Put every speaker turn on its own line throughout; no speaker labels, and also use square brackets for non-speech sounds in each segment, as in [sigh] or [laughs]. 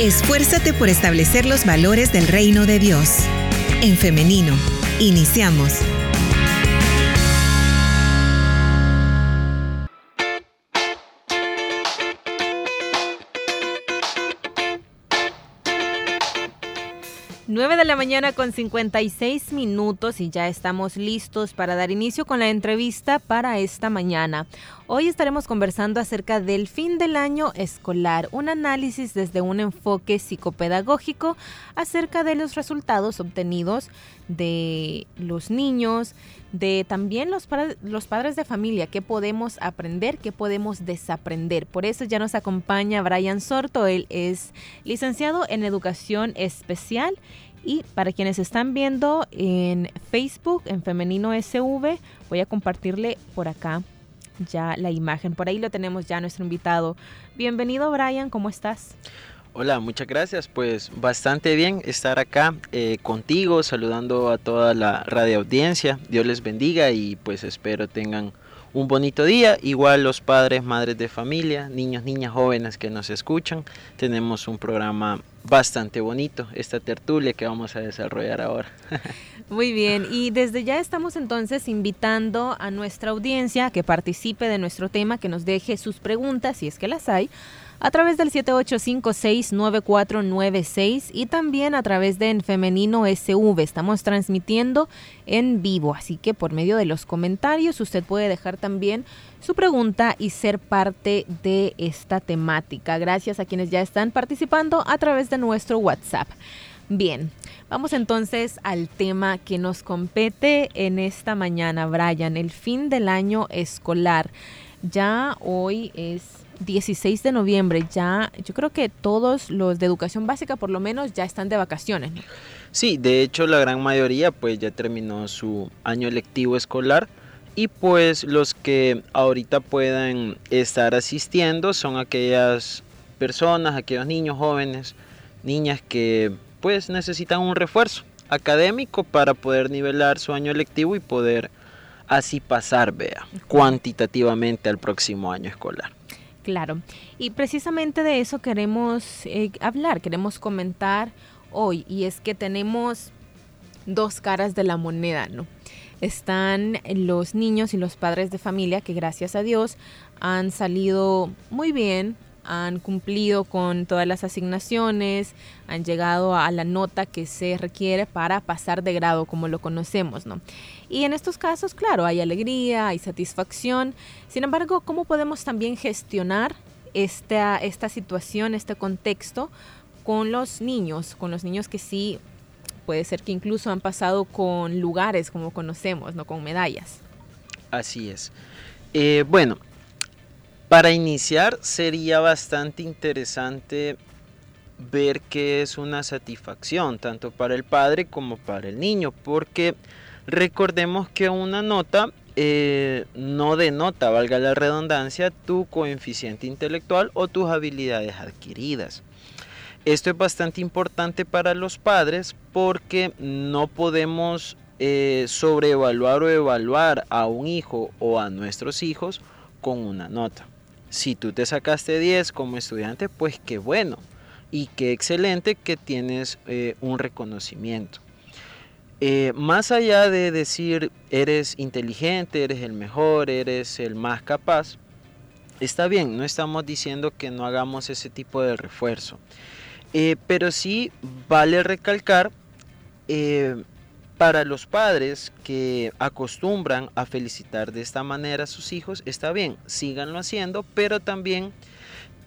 Esfuérzate por establecer los valores del reino de Dios. En femenino, iniciamos. 9 de la mañana con 56 minutos y ya estamos listos para dar inicio con la entrevista para esta mañana. Hoy estaremos conversando acerca del fin del año escolar, un análisis desde un enfoque psicopedagógico acerca de los resultados obtenidos de los niños, de también los, los padres de familia, qué podemos aprender, qué podemos desaprender. Por eso ya nos acompaña Brian Sorto, él es licenciado en educación especial y para quienes están viendo en Facebook, en Femenino SV, voy a compartirle por acá ya la imagen. Por ahí lo tenemos ya nuestro invitado. Bienvenido Brian, ¿cómo estás?
Hola, muchas gracias. Pues bastante bien estar acá eh, contigo, saludando a toda la radio audiencia. Dios les bendiga y pues espero tengan un bonito día. Igual los padres, madres de familia, niños, niñas, jóvenes que nos escuchan. Tenemos un programa bastante bonito, esta tertulia que vamos a desarrollar ahora. [laughs]
Muy bien, y desde ya estamos entonces invitando a nuestra audiencia que participe de nuestro tema, que nos deje sus preguntas, si es que las hay, a través del 78569496 y también a través de En Femenino SV. Estamos transmitiendo en vivo, así que por medio de los comentarios usted puede dejar también su pregunta y ser parte de esta temática. Gracias a quienes ya están participando a través de nuestro WhatsApp. Bien, vamos entonces al tema que nos compete en esta mañana, Brian, el fin del año escolar. Ya hoy es 16 de noviembre, ya yo creo que todos los de educación básica por lo menos ya están de vacaciones.
Sí, de hecho la gran mayoría pues ya terminó su año lectivo escolar y pues los que ahorita puedan estar asistiendo son aquellas personas, aquellos niños jóvenes, niñas que pues necesitan un refuerzo académico para poder nivelar su año lectivo y poder así pasar, vea, cuantitativamente al próximo año escolar.
Claro, y precisamente de eso queremos eh, hablar, queremos comentar hoy, y es que tenemos dos caras de la moneda, ¿no? Están los niños y los padres de familia que gracias a Dios han salido muy bien, han cumplido con todas las asignaciones, han llegado a la nota que se requiere para pasar de grado como lo conocemos, ¿no? Y en estos casos, claro, hay alegría, hay satisfacción. Sin embargo, ¿cómo podemos también gestionar esta, esta situación, este contexto con los niños, con los niños que sí puede ser que incluso han pasado con lugares como conocemos, no con medallas?
Así es. Eh, bueno, para iniciar sería bastante interesante ver qué es una satisfacción, tanto para el padre como para el niño, porque recordemos que una nota eh, no denota, valga la redundancia, tu coeficiente intelectual o tus habilidades adquiridas. Esto es bastante importante para los padres porque no podemos eh, sobreevaluar o evaluar a un hijo o a nuestros hijos con una nota. Si tú te sacaste 10 como estudiante, pues qué bueno y qué excelente que tienes eh, un reconocimiento. Eh, más allá de decir eres inteligente, eres el mejor, eres el más capaz, está bien, no estamos diciendo que no hagamos ese tipo de refuerzo. Eh, pero sí vale recalcar para los padres que acostumbran a felicitar de esta manera a sus hijos, está bien, síganlo haciendo, pero también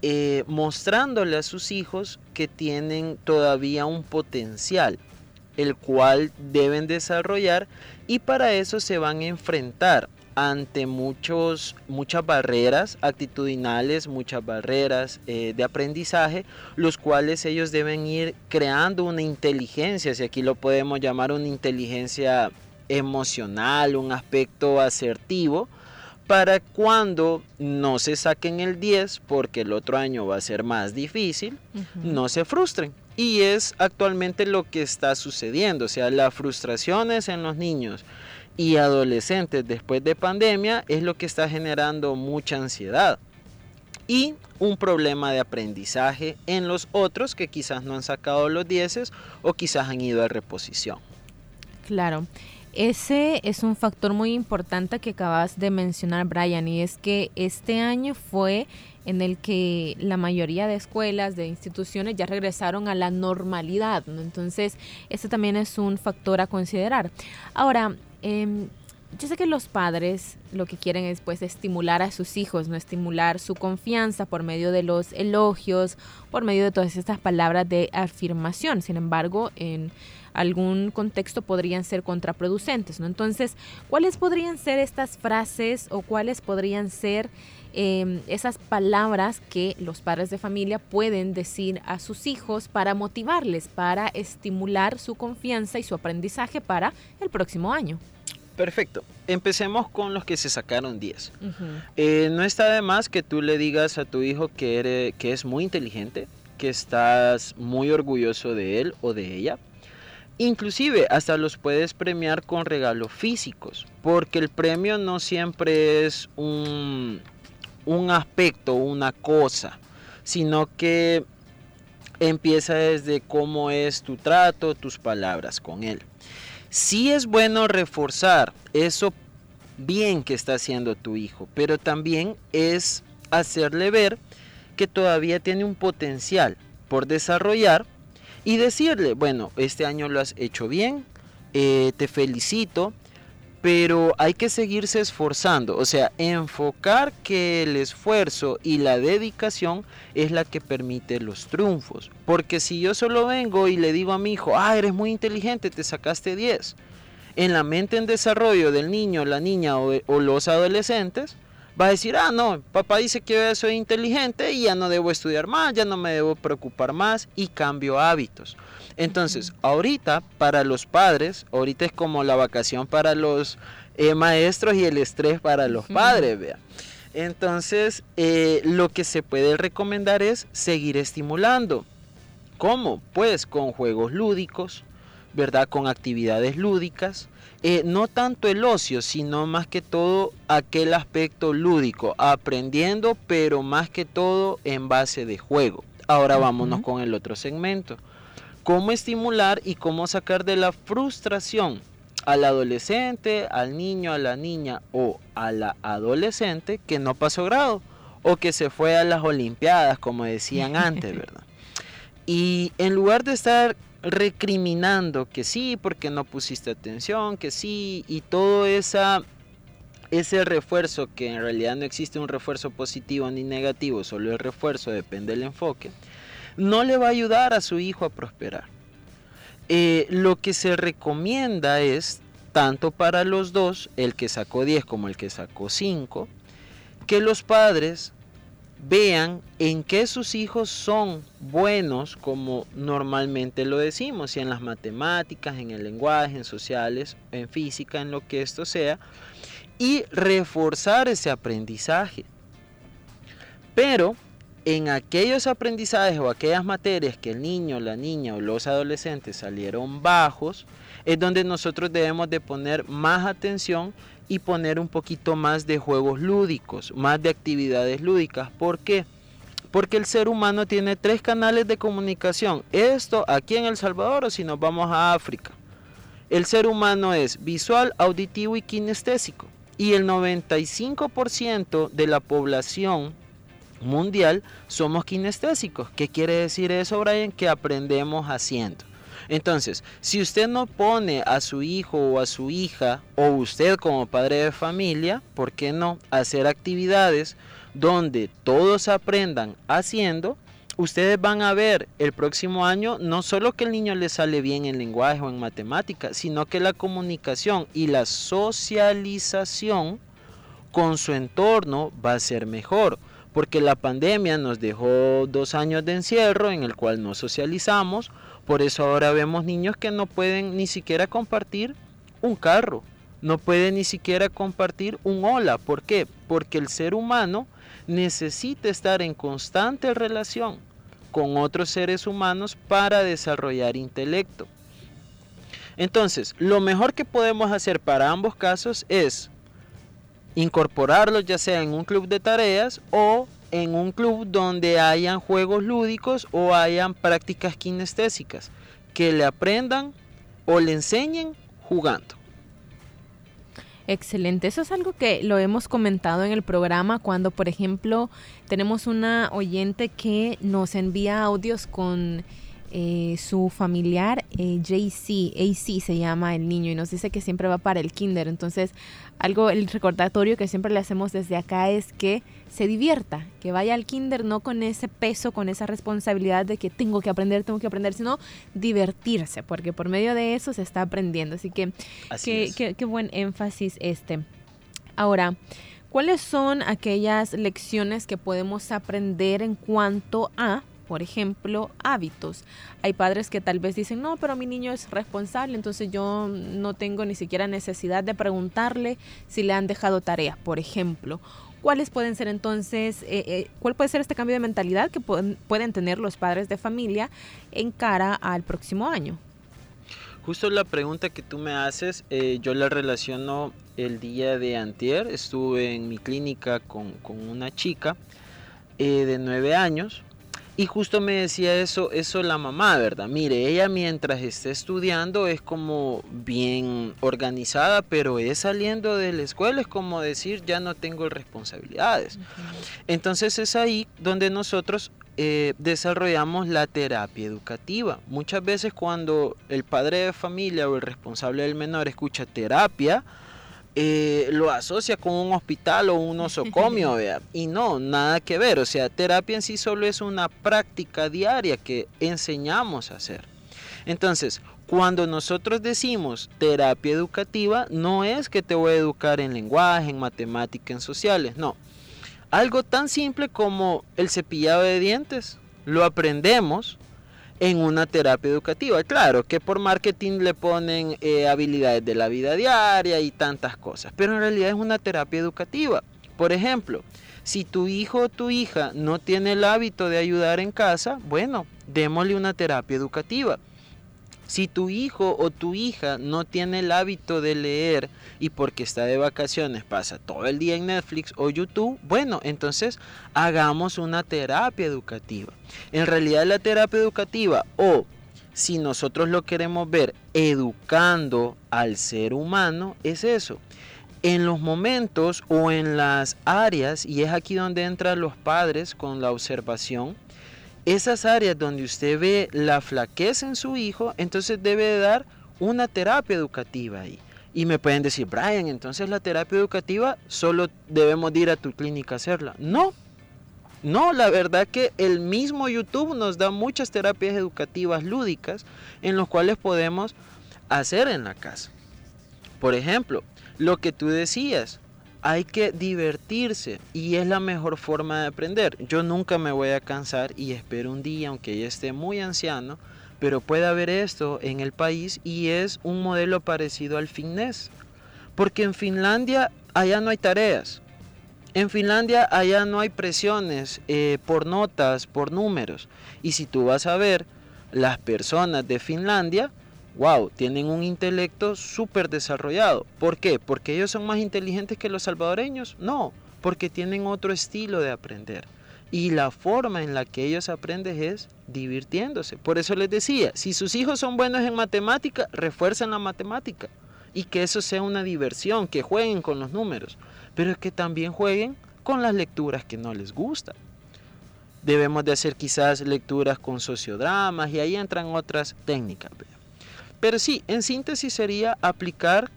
eh, mostrándole a sus hijos que tienen todavía un potencial, el cual deben desarrollar y para eso se van a enfrentar ante muchos, muchas barreras actitudinales, muchas barreras eh, de aprendizaje, los cuales ellos deben ir creando una inteligencia, si aquí lo podemos llamar una inteligencia emocional, un aspecto asertivo, para cuando no se saquen el 10, porque el otro año va a ser más difícil, no se frustren. Y es actualmente lo que está sucediendo, o sea, las frustraciones en los niños y adolescentes después de pandemia es lo que está generando mucha ansiedad. y un problema de aprendizaje en los otros que quizás no han sacado los dieces o quizás han ido a reposición.
Claro. Ese es un factor muy importante que acabas de mencionar, Brian, y es que este año fue en el que la mayoría de escuelas, de instituciones ya regresaron a la normalidad. Entonces, ese también es un factor a considerar. Ahora, eh, yo sé que los padres lo que quieren es pues estimular a sus hijos, no estimular su confianza por medio de los elogios, por medio de todas estas palabras de afirmación. Sin embargo, en algún contexto podrían ser contraproducentes, ¿no? Entonces, ¿cuáles podrían ser estas frases o cuáles podrían ser em, esas palabras que los padres de familia pueden decir a sus hijos para motivarles, para estimular su confianza y su aprendizaje para el próximo año?
Perfecto. Empecemos con los que se sacaron 10. Eh, no está de más que tú le digas a tu hijo que, que es muy inteligente, que estás muy orgulloso de él o de ella. Inclusive hasta los puedes premiar con regalos físicos, porque el premio no siempre es un, un aspecto, una cosa, sino que empieza desde cómo es tu trato, tus palabras con él. Sí es bueno reforzar eso bien que está haciendo tu hijo, pero también es hacerle ver que todavía tiene un potencial por desarrollar y decirle, bueno, este año lo has hecho bien, eh, te felicito, pero hay que seguirse esforzando, o sea, enfocar que el esfuerzo y la dedicación es la que permite los triunfos. Porque si yo solo vengo y le digo a mi hijo, ah, eres muy inteligente, te sacaste 10, en la mente en desarrollo del niño, la niña o, los adolescentes, va a decir, ah, no, papá dice que yo soy inteligente y ya no debo estudiar más, ya no me debo preocupar más y cambio hábitos. Entonces, ahorita para los padres, ahorita es como la vacación para los eh, maestros y el estrés para los padres, vea. Entonces, eh, lo que se puede recomendar es seguir estimulando. ¿Cómo? Pues con juegos lúdicos, ¿verdad? Con actividades lúdicas. Eh, no tanto el ocio, sino más que todo aquel aspecto lúdico, aprendiendo, pero más que todo en base de juego. Ahora vámonos con el otro segmento cómo estimular y cómo sacar de la frustración al adolescente, al niño, a la niña o a la adolescente que no pasó grado o que se fue a las Olimpiadas, como decían [laughs] antes, ¿verdad? Y en lugar de estar recriminando que sí, porque no pusiste atención, que sí, y todo esa, ese refuerzo, que en realidad no existe un refuerzo positivo ni negativo, solo el refuerzo depende del enfoque, no le va a ayudar a su hijo a prosperar. Eh, lo que se recomienda es, tanto para los dos, el que sacó 10 como el que sacó 5, que los padres vean en qué sus hijos son buenos, como normalmente lo decimos, si en las matemáticas, en el lenguaje, en sociales, en física, en lo que esto sea, y reforzar ese aprendizaje. Pero en aquellos aprendizajes o aquellas materias que el niño, la niña o los adolescentes salieron bajos, es donde nosotros debemos de poner más atención y poner un poquito más de juegos lúdicos, más de actividades lúdicas. ¿Por qué? Porque el ser humano tiene tres canales de comunicación. Esto aquí en El Salvador o si nos vamos a África. El ser humano es visual, auditivo y kinestésico. Y el 95% de la población mundial somos kinestésicos. ¿Qué quiere decir eso, Brian? Que aprendemos haciendo. Entonces, si usted no pone a su hijo o a su hija, o usted como padre de familia, ¿por qué no hacer actividades donde todos aprendan haciendo? Ustedes van a ver el próximo año no solo que el niño le sale bien en lenguaje o en matemáticas, sino que la comunicación y la socialización con su entorno va a ser mejor porque la pandemia nos dejó dos años de encierro en el cual no socializamos, por eso ahora vemos niños que no pueden ni siquiera compartir un carro, no pueden ni siquiera compartir un hola, ¿por qué? Porque el ser humano necesita estar en constante relación con otros seres humanos para desarrollar intelecto. Entonces, lo mejor que podemos hacer para ambos casos es incorporarlos ya sea en un club de tareas o en un club donde hayan juegos lúdicos o hayan prácticas kinestésicas, que le aprendan o le enseñen jugando.
Excelente, eso es algo que lo hemos comentado en el programa cuando, por ejemplo, tenemos una oyente que nos envía audios con eh, su familiar eh, JC, AC se llama el niño y nos dice que siempre va para el kinder. Entonces, algo, el recordatorio que siempre le hacemos desde acá es que se divierta, que vaya al kinder no con ese peso, con esa responsabilidad de que tengo que aprender, tengo que aprender, sino divertirse, porque por medio de eso se está aprendiendo. Así que qué, qué buen énfasis este. Ahora, ¿cuáles son aquellas lecciones que podemos aprender en cuanto a por ejemplo, hábitos. Hay padres que tal vez dicen, no, pero mi niño es responsable, entonces yo no tengo ni siquiera necesidad de preguntarle si le han dejado tareas, por ejemplo. ¿Cuáles pueden ser entonces, eh, eh, cuál puede ser este cambio de mentalidad que pueden, tener los padres de familia en cara al próximo año?
Justo la pregunta que tú me haces, eh, yo la relaciono el día de antier, estuve en mi clínica con, una chica de nueve años, y justo me decía eso, eso la mamá, ¿verdad? Mire, ella mientras esté estudiando es como bien organizada, pero es saliendo de la escuela, es como decir, ya no tengo responsabilidades. Entonces es ahí donde nosotros eh, desarrollamos la terapia educativa. Muchas veces cuando el padre de familia o el responsable del menor escucha terapia, eh, lo asocia con un hospital o un osocomio, [laughs] y no, nada que ver, o sea, terapia en sí solo es una práctica diaria que enseñamos a hacer. Entonces, cuando nosotros decimos terapia educativa, no es que te voy a educar en lenguaje, en matemática, en sociales, no. Algo tan simple como el cepillado de dientes, lo aprendemos en una terapia educativa. Claro que por marketing le ponen eh, habilidades de la vida diaria y tantas cosas, pero en realidad es una terapia educativa. Por ejemplo, si tu hijo o tu hija no tiene el hábito de ayudar en casa, bueno, démosle una terapia educativa. Si tu hijo o tu hija no tiene el hábito de leer y porque está de vacaciones pasa todo el día en Netflix o YouTube, bueno, entonces hagamos una terapia educativa. En realidad la terapia educativa o si nosotros lo queremos ver educando al ser humano, es eso. En los momentos o en las áreas, y es aquí donde entran los padres con la observación, esas áreas donde usted ve la flaqueza en su hijo, entonces debe dar una terapia educativa ahí. Y me pueden decir, Brian, entonces la terapia educativa solo debemos ir a tu clínica a hacerla. No, no, la verdad que el mismo YouTube nos da muchas terapias educativas lúdicas en los cuales podemos hacer en la casa. Por ejemplo, lo que tú decías, hay que divertirse y es la mejor forma de aprender. Yo nunca me voy a cansar y espero un día, aunque ya esté muy anciano, pero pueda haber esto en el país y es un modelo parecido al fitness. Porque en Finlandia allá no hay tareas. En Finlandia allá no hay presiones eh, por notas, por números. Y si tú vas a ver las personas de Finlandia, wow, tienen un intelecto súper desarrollado. ¿Por qué? ¿Porque ellos son más inteligentes que los salvadoreños? No, porque tienen otro estilo de aprender. Y la forma en la que ellos aprenden es divirtiéndose. Por eso les decía, si sus hijos son buenos en matemática, refuerzan la matemática. Y que eso sea una diversión, que jueguen con los números. Pero que también jueguen con las lecturas que no les gustan. Debemos de hacer quizás lecturas con sociodramas y ahí entran otras técnicas. Pero sí, en síntesis sería aplicar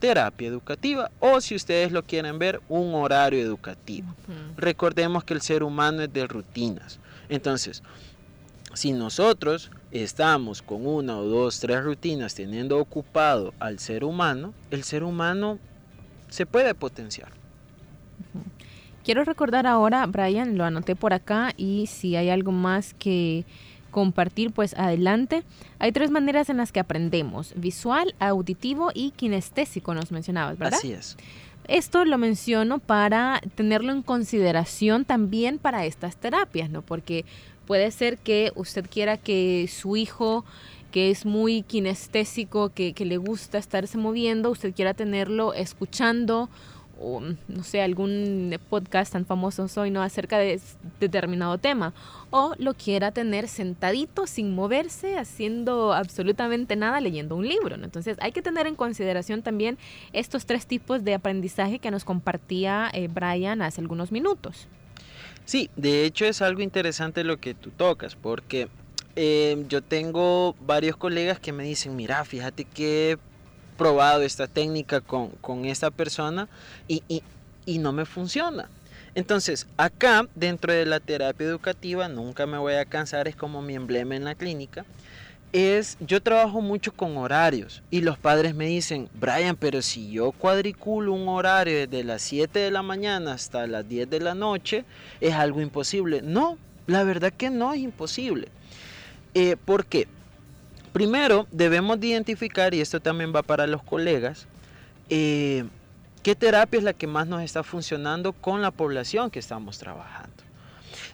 terapia educativa o si ustedes lo quieren ver, un horario educativo. Recordemos que el ser humano es de rutinas. Entonces, si nosotros estamos con una o dos, tres rutinas teniendo ocupado al ser humano, el ser humano se puede potenciar.
Quiero recordar ahora, Brian, lo anoté por acá y si hay algo más que compartir, pues adelante. Hay tres maneras en las que aprendemos, visual, auditivo y kinestésico, nos mencionabas, ¿verdad?
Así es.
Esto lo menciono para tenerlo en consideración también para estas terapias, ¿no? Porque puede ser que usted quiera que su hijo que es muy kinestésico, que, que le gusta estarse moviendo, usted quiera tenerlo escuchando o no sé, algún podcast tan famoso hoy, ¿no? Acerca de determinado tema. O lo quiera tener sentadito, sin moverse, haciendo absolutamente nada, leyendo un libro. Entonces hay que tener en consideración también estos tres tipos de aprendizaje que nos compartía eh, Brian hace algunos minutos.
Sí, de hecho es algo interesante lo que tú tocas, porque eh, yo tengo varios colegas que me dicen, mira, fíjate que probado esta técnica con, con esta persona y, y, y no me funciona. Entonces, acá dentro de la terapia educativa, nunca me voy a cansar, es como mi emblema en la clínica, es, yo trabajo mucho con horarios y los padres me dicen, Brian, pero si yo cuadriculo un horario desde las 7 de la mañana hasta las 10 de la noche, es algo imposible. No, la verdad que no es imposible. Eh, ¿Por qué? Primero, debemos de identificar, y esto también va para los colegas, eh, qué terapia es la que más nos está funcionando con la población que estamos trabajando.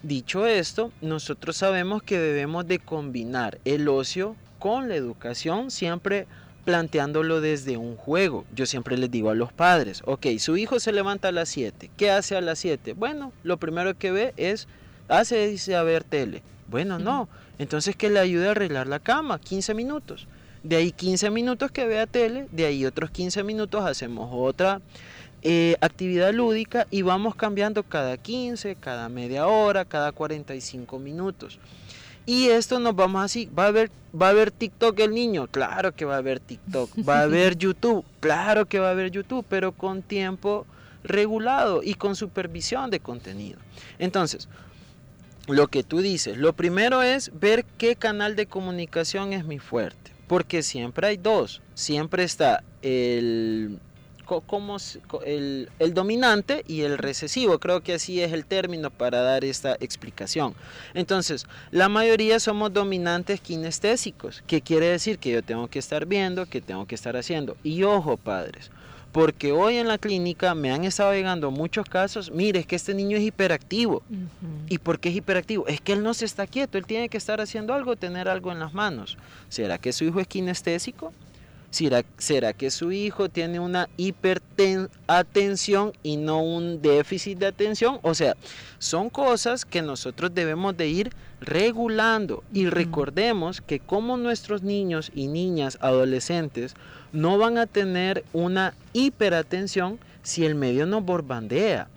Dicho esto, nosotros sabemos que debemos de combinar el ocio con la educación siempre planteándolo desde un juego. Yo siempre les digo a los padres, ok, su hijo se levanta a las 7, ¿qué hace a las 7? Bueno, lo primero que ve es, hace dice a ver tele. Bueno, no, entonces que le ayude a arreglar la cama, 15 minutos. De ahí 15 minutos que vea tele, de ahí otros 15 minutos hacemos otra eh, actividad lúdica y vamos cambiando cada 15, cada media hora, cada 45 minutos. Y esto nos vamos así, va a ver va a ver TikTok el niño, claro que va a ver TikTok, va a ver [laughs] YouTube, claro que va a ver YouTube, pero con tiempo regulado y con supervisión de contenido. Entonces, lo que tú dices. Lo primero es ver qué canal de comunicación es mi fuerte. Porque siempre hay dos. Siempre está el, el, dominante y el recesivo. Creo que así es el término para dar esta explicación. Entonces, la mayoría somos dominantes kinestésicos. ¿Qué quiere decir? Que yo tengo que estar viendo, que tengo que estar haciendo. Y ojo, padres porque hoy en la clínica me han estado llegando muchos casos, mire, es que este niño es hiperactivo. ¿Y por qué es hiperactivo? Es que él no se está quieto, él tiene que estar haciendo algo, tener algo en las manos. ¿Será que su hijo es kinestésico? ¿Será, ¿Será que su hijo tiene una hiperatención y no un déficit de atención? O sea, son cosas que nosotros debemos de ir regulando y recordemos que como nuestros niños y niñas adolescentes no van a tener una hiperatención si el medio no bombardea.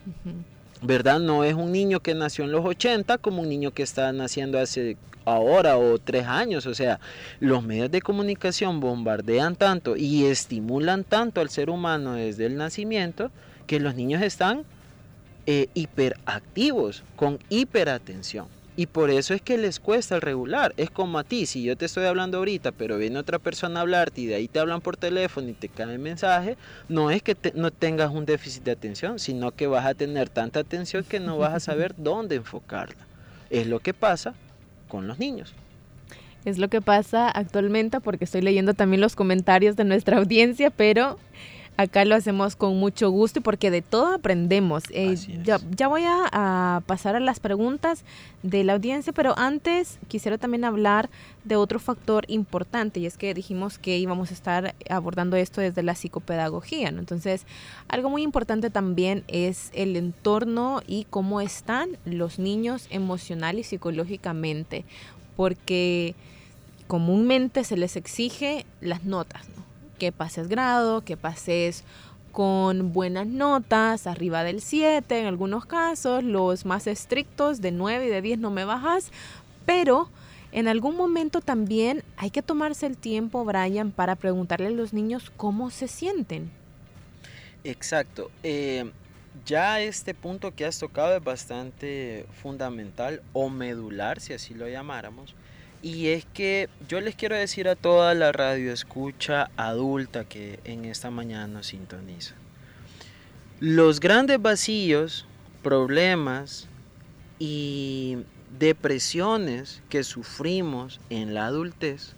¿Verdad? No es un niño que nació en los 80 como un niño que está naciendo hace ahora o tres años. O sea, los medios de comunicación bombardean tanto y estimulan tanto al ser humano desde el nacimiento que los niños están eh, hiperactivos, con hiperatención. Y por eso es que les cuesta el regular. Es como a ti, si yo te estoy hablando ahorita, pero viene otra persona a hablarte y de ahí te hablan por teléfono y te cae el mensaje, no es que no tengas un déficit de atención, sino que vas a tener tanta atención que no vas a [laughs] saber dónde enfocarla. Es lo que pasa con los niños.
Es lo que pasa actualmente porque estoy leyendo también los comentarios de nuestra [laughs] audiencia, pero Acá lo hacemos con mucho gusto y porque de todo aprendemos. Eh, ya, ya, voy a, pasar a las preguntas de la audiencia, pero antes quisiera también hablar de otro factor importante y es que dijimos que íbamos a estar abordando esto desde la psicopedagogía. Entonces, algo muy importante también es el entorno y cómo están los niños emocional y psicológicamente, porque comúnmente se les exige las notas, ¿no? Que pases grado, que pases con buenas notas, arriba del 7 en algunos casos, los más estrictos de 9 y de 10 no me bajas, pero en algún momento también hay que tomarse el tiempo, Brian, para preguntarle a los niños cómo se sienten.
Exacto. Eh, ya este punto que has tocado es bastante fundamental o medular, si así lo llamáramos, y es que yo les quiero decir a toda la radio escucha adulta que en esta mañana nos sintoniza. Los grandes vacíos, problemas y depresiones que sufrimos en la adultez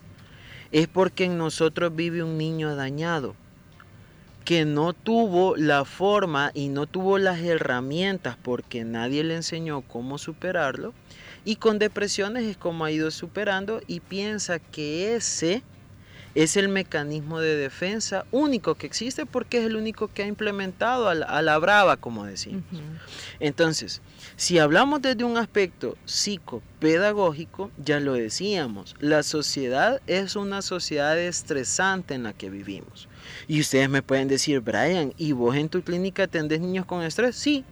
es porque en nosotros vive un niño dañado que no tuvo la forma y no tuvo las herramientas porque nadie le enseñó cómo superarlo y con depresiones es como ha ido superando y piensa que ese es el mecanismo de defensa único que existe porque es el único que ha implementado a la, brava, como decimos. Entonces, si hablamos desde un aspecto psicopedagógico, ya lo decíamos, la sociedad es una sociedad estresante en la que vivimos. Y ustedes me pueden decir, Brian, ¿y vos en tu clínica atendés niños con estrés? Sí.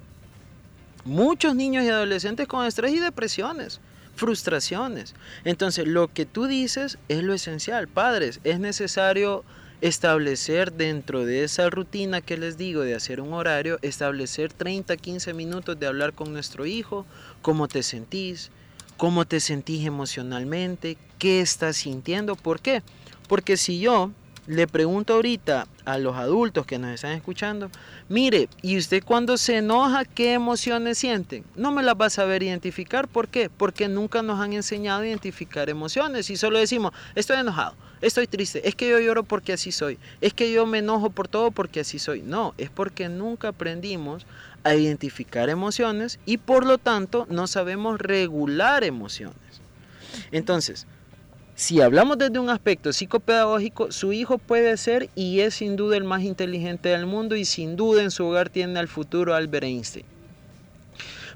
Muchos niños y adolescentes con estrés y depresiones frustraciones. Entonces, lo que tú dices es lo esencial. Padres, es necesario establecer dentro de esa rutina que les digo de hacer un horario, establecer 30, 15 minutos de hablar con nuestro hijo, cómo te sentís, cómo te sentís emocionalmente, qué estás sintiendo, ¿por qué? Porque si yo le pregunto ahorita a los adultos que nos están escuchando, mire, ¿y usted cuando se enoja qué emociones sienten? No me las va a saber identificar, ¿por qué? Porque nunca nos han enseñado a identificar emociones y solo decimos, estoy enojado, estoy triste, es que yo lloro porque así soy, es que yo me enojo por todo porque así soy. No, es porque nunca aprendimos a identificar emociones y por lo tanto no sabemos regular emociones. Entonces, si hablamos desde un aspecto psicopedagógico, su hijo puede ser y es sin duda el más inteligente del mundo y sin duda en su hogar tiene al futuro Albert Einstein.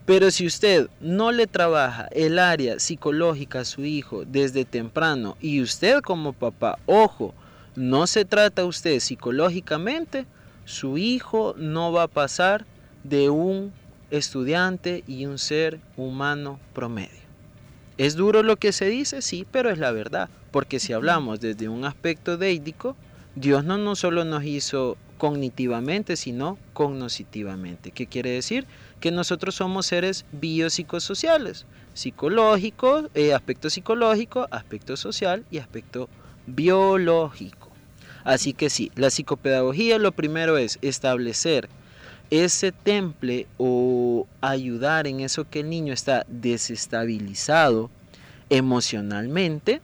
Pero si usted no le trabaja el área psicológica a su hijo desde temprano y usted como papá, ojo, no se trata usted psicológicamente, su hijo no va a pasar de un estudiante y un ser humano promedio. ¿Es duro lo que se dice? Sí, pero es la verdad. Porque si hablamos desde un aspecto déidico, Dios no, no solo nos hizo cognitivamente, sino cognoscitivamente. ¿Qué quiere decir? Que nosotros somos seres biopsicosociales, psicológico, eh, aspecto psicológico, aspecto social y aspecto biológico. Así que sí, la psicopedagogía lo primero es establecer ese temple o ayudar en eso que el niño está desestabilizado emocionalmente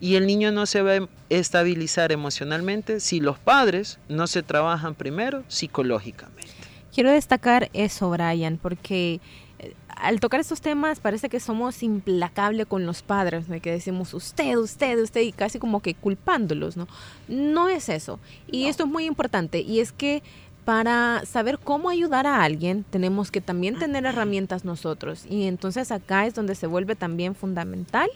y el niño no se va a estabilizar emocionalmente si los padres no se trabajan primero psicológicamente.
Quiero destacar eso, Brian, porque eh, al tocar estos temas parece que somos implacables con los padres, de que decimos usted, usted, usted, y casi como que culpándolos, ¿no? No es eso. Y esto es muy importante, y es que para saber cómo ayudar a alguien, tenemos que también tener herramientas nosotros. Y entonces acá es donde se vuelve también fundamental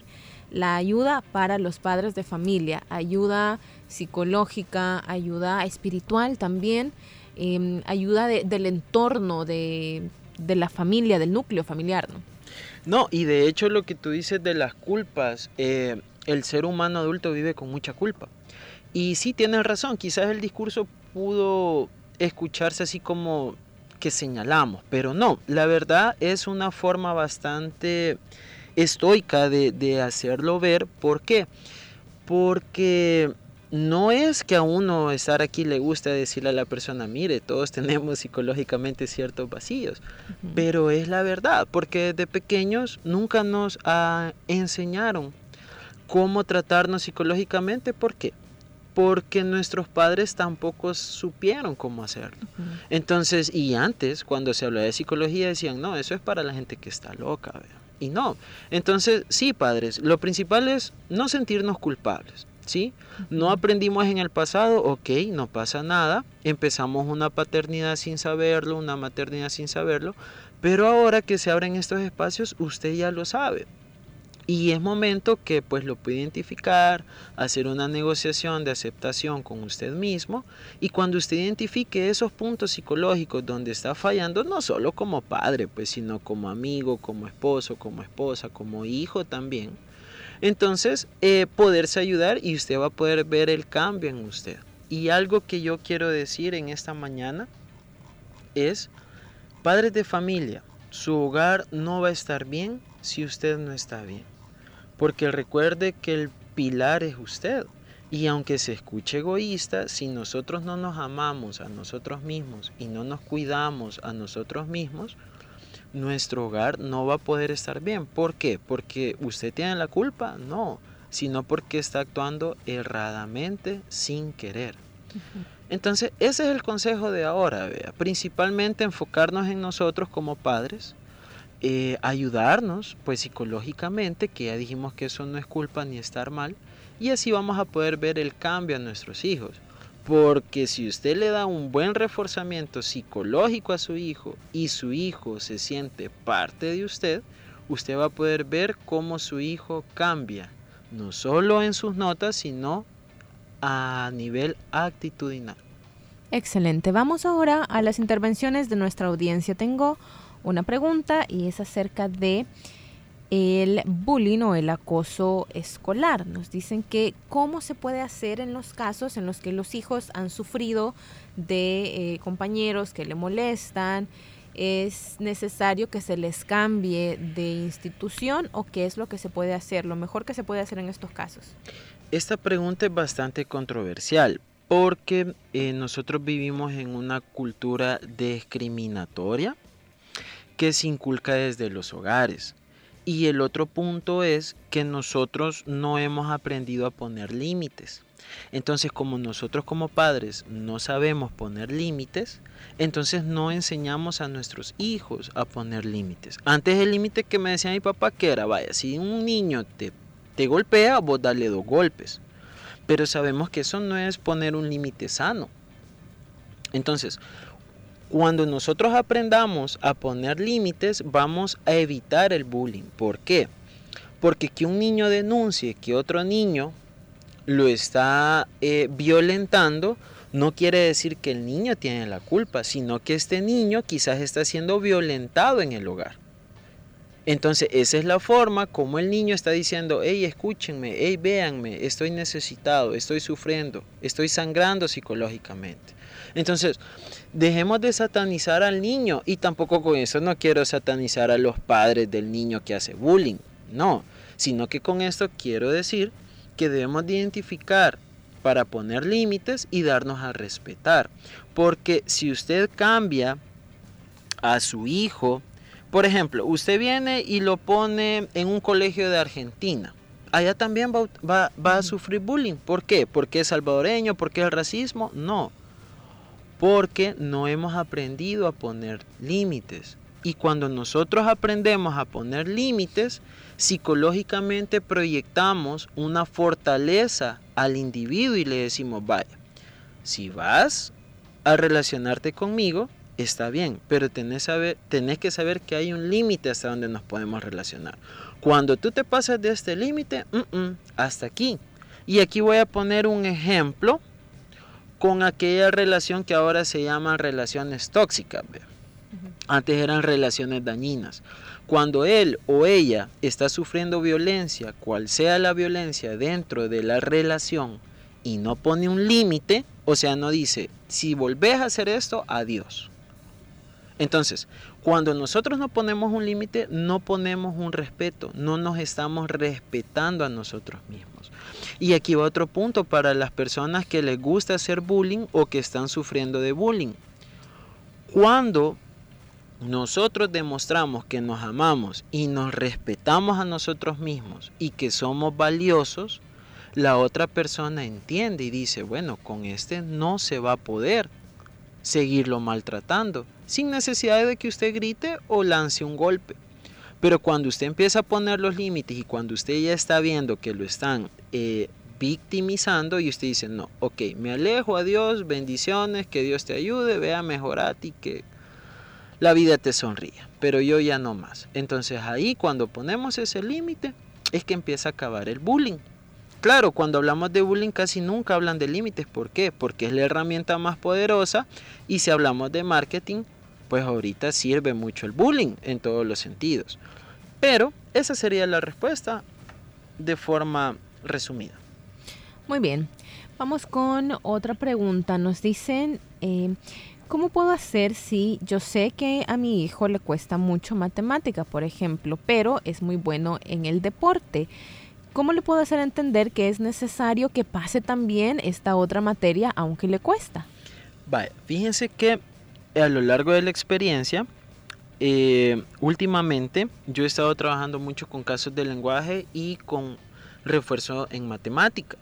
la ayuda para los padres de familia, ayuda psicológica, ayuda espiritual también, em, ayuda del entorno, de, la familia, del núcleo familiar. ¿no?
no, y de hecho lo que tú dices de las culpas, eh, el ser humano adulto vive con mucha culpa. Y sí tienes razón, quizás el discurso pudo escucharse así como que señalamos, pero no, la verdad es una forma bastante estoica de, hacerlo ver. ¿Por qué? Porque no es que a uno estar aquí le guste decirle a la persona, mire, todos [laughs] tenemos psicológicamente ciertos vacíos, pero es la verdad, porque desde pequeños nunca nos enseñaron cómo tratarnos psicológicamente, ¿por qué? Porque nuestros padres tampoco supieron cómo hacerlo. Entonces, y antes, cuando se hablaba de psicología, decían, no, eso es para la gente que está loca. Y no. Entonces, sí, padres, lo principal es no sentirnos culpables. ¿Sí? No aprendimos en el pasado, ok, no pasa nada, empezamos una paternidad sin saberlo, una maternidad sin saberlo, pero ahora que se abren estos espacios, usted ya lo sabe. Y es momento que pues lo puede identificar, hacer una negociación de aceptación con usted mismo y cuando usted identifique esos puntos psicológicos donde está fallando, no solo como padre, pues sino como amigo, como esposo, como esposa, como hijo también, entonces eh, poderse ayudar y usted va a poder ver el cambio en usted. Y algo que yo quiero decir en esta mañana es, padres de familia, su hogar no va a estar bien si usted no está bien. Porque recuerde que el pilar es usted. Y aunque se escuche egoísta, si nosotros no nos amamos a nosotros mismos y no nos cuidamos a nosotros mismos, nuestro hogar no va a poder estar bien. ¿Por qué? ¿Porque usted tiene la culpa? No, sino porque está actuando erradamente sin querer. Entonces, ese es el consejo de ahora, vea. Principalmente enfocarnos en nosotros como padres, eh, ayudarnos, pues psicológicamente, que ya dijimos que eso no es culpa ni estar mal, y así vamos a poder ver el cambio a nuestros hijos. Porque si usted le da un buen reforzamiento psicológico a su hijo y su hijo se siente parte de usted, usted va a poder ver cómo su hijo cambia, no solo en sus notas, sino a nivel actitudinal.
Excelente. Vamos ahora a las intervenciones de nuestra audiencia. Tengo una pregunta y es acerca de el bullying o el acoso escolar. Nos dicen que cómo se puede hacer en los casos en los que los hijos han sufrido de eh, compañeros que le molestan. ¿Es necesario que se les cambie de institución o qué es lo que se puede hacer, lo mejor que se puede hacer en estos casos?
Esta pregunta es bastante controversial porque eh, nosotros vivimos en una cultura discriminatoria que se inculca desde los hogares. Y el otro punto es que nosotros no hemos aprendido a poner límites. Entonces, como nosotros como padres no sabemos poner límites, entonces no enseñamos a nuestros hijos a poner límites. Antes el límite que me decía mi papá que era, vaya, si un niño te, te golpea, vos dale dos golpes. Pero sabemos que eso no es poner un límite sano. Entonces, cuando nosotros aprendamos a poner límites, vamos a evitar el bullying. ¿Por qué? Porque que un niño denuncie que otro niño lo está eh, violentando, no quiere decir que el niño tiene la culpa, sino que este niño quizás está siendo violentado en el hogar. Entonces, esa es la forma como el niño está diciendo, hey, escúchenme, hey, véanme, estoy necesitado, estoy sufriendo, estoy sangrando psicológicamente. Entonces, dejemos de satanizar al niño y tampoco con eso no quiero satanizar a los padres del niño que hace bullying, no, sino que con esto quiero decir que debemos de identificar para poner límites y darnos a respetar. Porque si usted cambia a su hijo, por ejemplo, usted viene y lo pone en un colegio de Argentina. Allá también va, va a sufrir bullying. ¿Por qué? ¿Porque es salvadoreño? ¿Porque es racismo? No porque no hemos aprendido a poner límites. Y cuando nosotros aprendemos a poner límites, psicológicamente proyectamos una fortaleza al individuo y le decimos, vaya, si vas a relacionarte conmigo, está bien, pero tenés, saber, tenés que saber que hay un límite hasta donde nos podemos relacionar. Cuando tú te pasas de este límite, hasta aquí. Y aquí voy a poner un ejemplo con aquella relación que ahora se llaman relaciones tóxicas. Antes eran relaciones dañinas. Cuando él o ella está sufriendo violencia, cual sea la violencia dentro de la relación, y no pone un límite, o sea, no dice, si volvés a hacer esto, adiós. Entonces, cuando nosotros no ponemos un límite, no ponemos un respeto, no nos estamos respetando a nosotros mismos. Y aquí va otro punto para las personas que les gusta hacer bullying o que están sufriendo de bullying. Cuando nosotros demostramos que nos amamos y nos respetamos a nosotros mismos y que somos valiosos, la otra persona entiende y dice, bueno, con este no se va a poder seguirlo maltratando, sin necesidad de que usted grite o lance un golpe. Pero cuando usted empieza a poner los límites y cuando usted ya está viendo que lo están eh, victimizando y usted dice, no, ok, me alejo, adiós, bendiciones, que Dios te ayude, vea mejorar y que la vida te sonría, pero yo ya no más. Entonces ahí cuando ponemos ese límite es que empieza a acabar el bullying. Claro, cuando hablamos de bullying casi nunca hablan de límites. ¿Por qué? Porque es la herramienta más poderosa y si hablamos de marketing, pues ahorita sirve mucho el bullying en todos los sentidos. Pero esa sería la respuesta de forma resumida.
Muy bien, vamos con otra pregunta. Nos dicen, eh, ¿cómo puedo hacer si yo sé que a mi hijo le cuesta mucho matemática, por ejemplo, pero es muy bueno en el deporte? ¿Cómo le puedo hacer entender que es necesario que pase también esta otra materia aunque le cuesta?
Vale, fíjense que a lo largo de la experiencia eh, últimamente yo he estado trabajando mucho con casos de lenguaje y con refuerzo en matemática.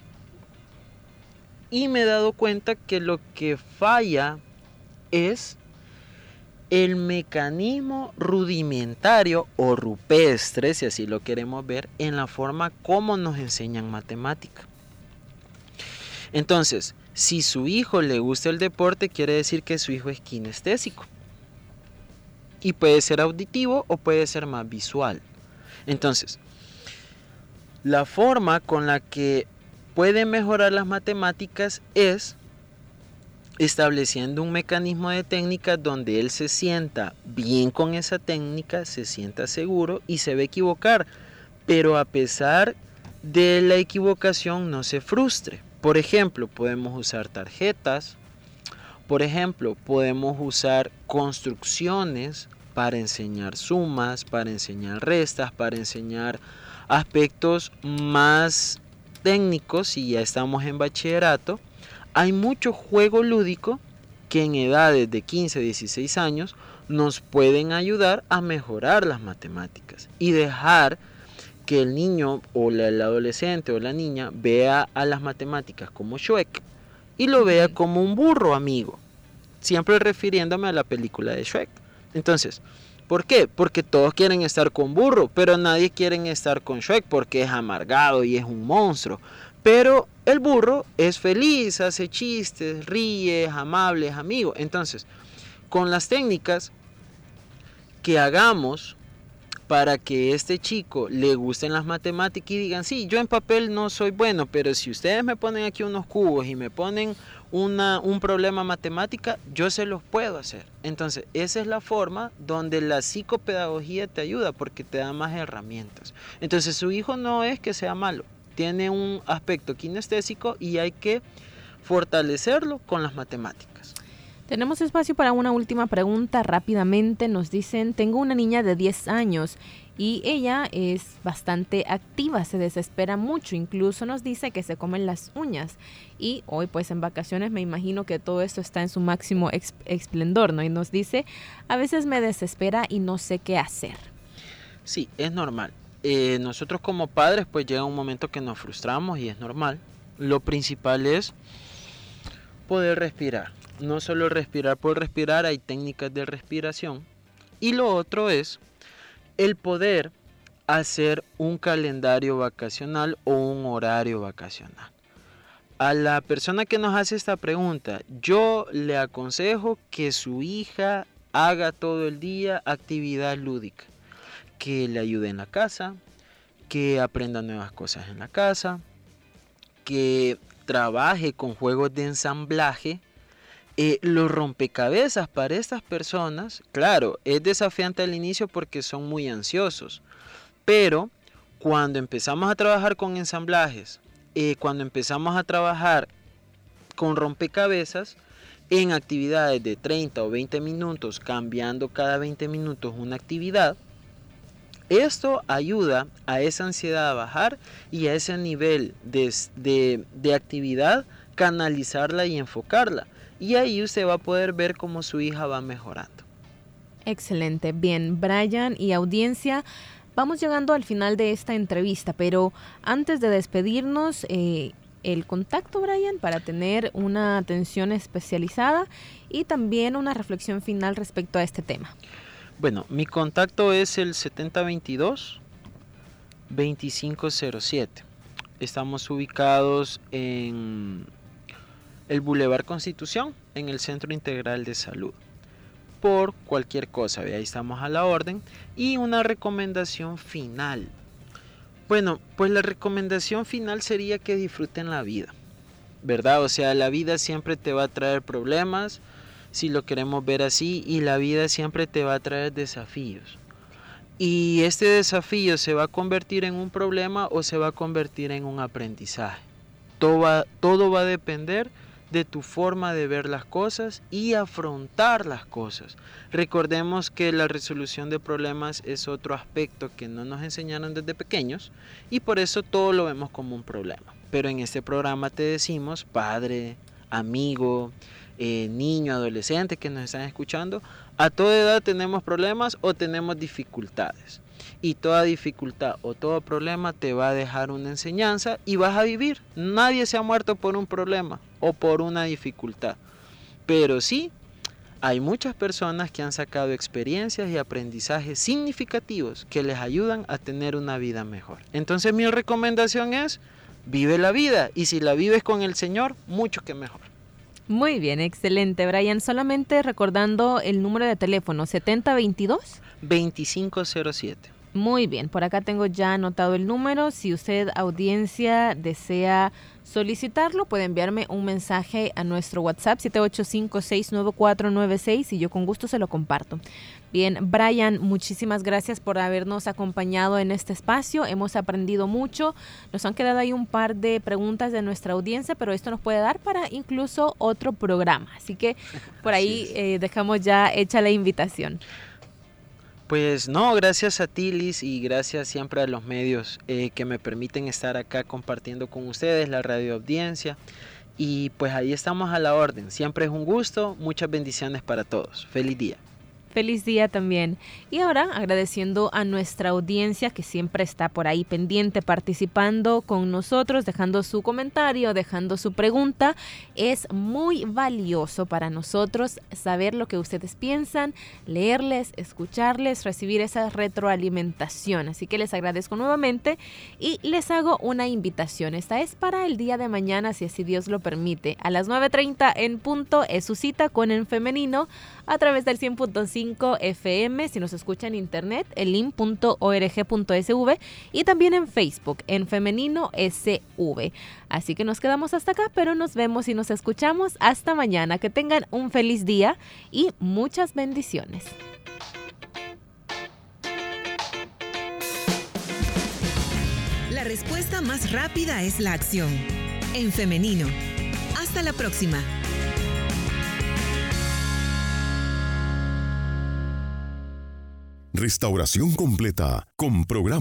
Y me he dado cuenta que lo que falla es el mecanismo rudimentario o rupestre, si así lo queremos ver, en la forma como nos enseñan matemática. Entonces, si su hijo le gusta el deporte, quiere decir que su hijo es kinestésico. Y puede ser auditivo o puede ser más visual. Entonces, la forma con la que puede mejorar las matemáticas es estableciendo un mecanismo de técnica donde él se sienta bien con esa técnica, se sienta seguro y se ve equivocar, pero a pesar de la equivocación no se frustre. Por ejemplo, podemos usar tarjetas, por ejemplo, podemos usar construcciones para enseñar sumas, para enseñar restas, para enseñar aspectos más técnicos si ya estamos en bachillerato. Hay mucho juego lúdico que en edades de 15 a 16 años nos pueden ayudar a mejorar las matemáticas y dejar que el niño o el adolescente o la niña vea a las matemáticas como Shrek y lo vea como un burro amigo, siempre refiriéndome a la película de Shrek. Entonces, ¿por qué? Porque todos quieren estar con burro, pero nadie quiere estar con Shrek porque es amargado y es un monstruo. Pero el burro es feliz, hace chistes, ríe, es amable, es amigo. Entonces, con las técnicas que hagamos para que este chico le gusten las matemáticas y digan, sí, yo en papel no soy bueno, pero si ustedes me ponen aquí unos cubos y me ponen una, un problema matemática, yo se los puedo hacer. Entonces, esa es la forma donde la psicopedagogía te ayuda porque te da más herramientas. Entonces, su hijo no es que sea malo, tiene un aspecto kinestésico y hay que fortalecerlo con las matemáticas.
Tenemos espacio para una última pregunta rápidamente. Nos dicen, tengo una niña de 10 años y ella es bastante activa, se desespera mucho, incluso nos dice que se comen las uñas. Y hoy pues en vacaciones me imagino que todo esto está en su máximo esplendor, ¿no? Y nos dice, a veces me desespera y no sé qué hacer.
Sí, es normal. Eh, nosotros como padres pues llega un momento que nos frustramos y es normal. Lo principal es poder respirar. No solo respirar por respirar, hay técnicas de respiración. Y lo otro es el poder hacer un calendario vacacional o un horario vacacional. A la persona que nos hace esta pregunta, yo le aconsejo que su hija haga todo el día actividad lúdica que le ayude en la casa, que aprenda nuevas cosas en la casa, que trabaje con juegos de ensamblaje. Eh, los rompecabezas para estas personas, claro, es desafiante al inicio porque son muy ansiosos, pero cuando empezamos a trabajar con ensamblajes, eh, cuando empezamos a trabajar con rompecabezas, en actividades de 30 o 20 minutos, cambiando cada 20 minutos una actividad, esto ayuda a esa ansiedad a bajar y a ese nivel de, de, actividad canalizarla y enfocarla. Y ahí usted va a poder ver cómo su hija va mejorando.
Excelente. Bien, Brian y audiencia. Vamos llegando al final de esta entrevista, pero antes de despedirnos, eh, el contacto, Brian, para tener una atención especializada y también una reflexión final respecto a este tema.
Bueno, mi contacto es el 7022 2507. Estamos ubicados en el Boulevard Constitución, en el Centro Integral de Salud. Por cualquier cosa, ahí estamos a la orden. Y una recomendación final. Bueno, pues la recomendación final sería que disfruten la vida. ¿Verdad? O sea, la vida siempre te va a traer problemas, si lo queremos ver así, y la vida siempre te va a traer desafíos. Y este desafío se va a convertir en un problema o se va a convertir en un aprendizaje. Todo va, todo va a depender de tu forma de ver las cosas y afrontar las cosas. Recordemos que la resolución de problemas es otro aspecto que no nos enseñaron desde pequeños y por eso todo lo vemos como un problema. Pero en este programa te decimos, padre, amigo, eh, niño, adolescente que nos están escuchando, a toda edad tenemos problemas o tenemos dificultades. Y toda dificultad o todo problema te va a dejar una enseñanza y vas a vivir. Nadie se ha muerto por un problema o por una dificultad. Pero sí hay muchas personas que han sacado experiencias y aprendizajes significativos que les ayudan a tener una vida mejor. Entonces mi recomendación es, vive la vida y si la vives con el Señor, mucho que mejor.
Muy bien, excelente, Brian. Solamente recordando el número de teléfono, 7022.
2507.
Muy bien, por acá tengo ya anotado el número. Si usted, audiencia, desea solicitarlo, puede enviarme un mensaje a nuestro WhatsApp 78569496 y yo con gusto se lo comparto. Bien, Brian, muchísimas gracias por habernos acompañado en este espacio. Hemos aprendido mucho. Nos han quedado ahí un par de preguntas de nuestra audiencia, pero esto nos puede dar para incluso otro programa. Así que por ahí eh, dejamos ya hecha la invitación.
Pues no, gracias a ti Liz y gracias siempre a los medios eh, que me permiten estar acá compartiendo con ustedes la radio audiencia. Y pues ahí estamos a la orden. Siempre es un gusto. Muchas bendiciones para todos. Feliz día.
Feliz día también. Y ahora agradeciendo a nuestra audiencia que siempre está por ahí pendiente, participando con nosotros, dejando su comentario, dejando su pregunta. Es muy valioso para nosotros saber lo que ustedes piensan, leerles, escucharles, recibir esa retroalimentación. Así que les agradezco nuevamente y les hago una invitación. Esta es para el día de mañana, si así Dios lo permite. A las 9.30 en punto es su cita con el femenino a través del 100.5 FM, si nos escucha en internet, el link.org.sv y también en Facebook, en Femenino SV. Así que nos quedamos hasta acá, pero nos vemos y nos escuchamos hasta mañana. Que tengan un feliz día y muchas bendiciones.
La respuesta más rápida es la acción. En femenino. Hasta la próxima.
Restauración completa con programa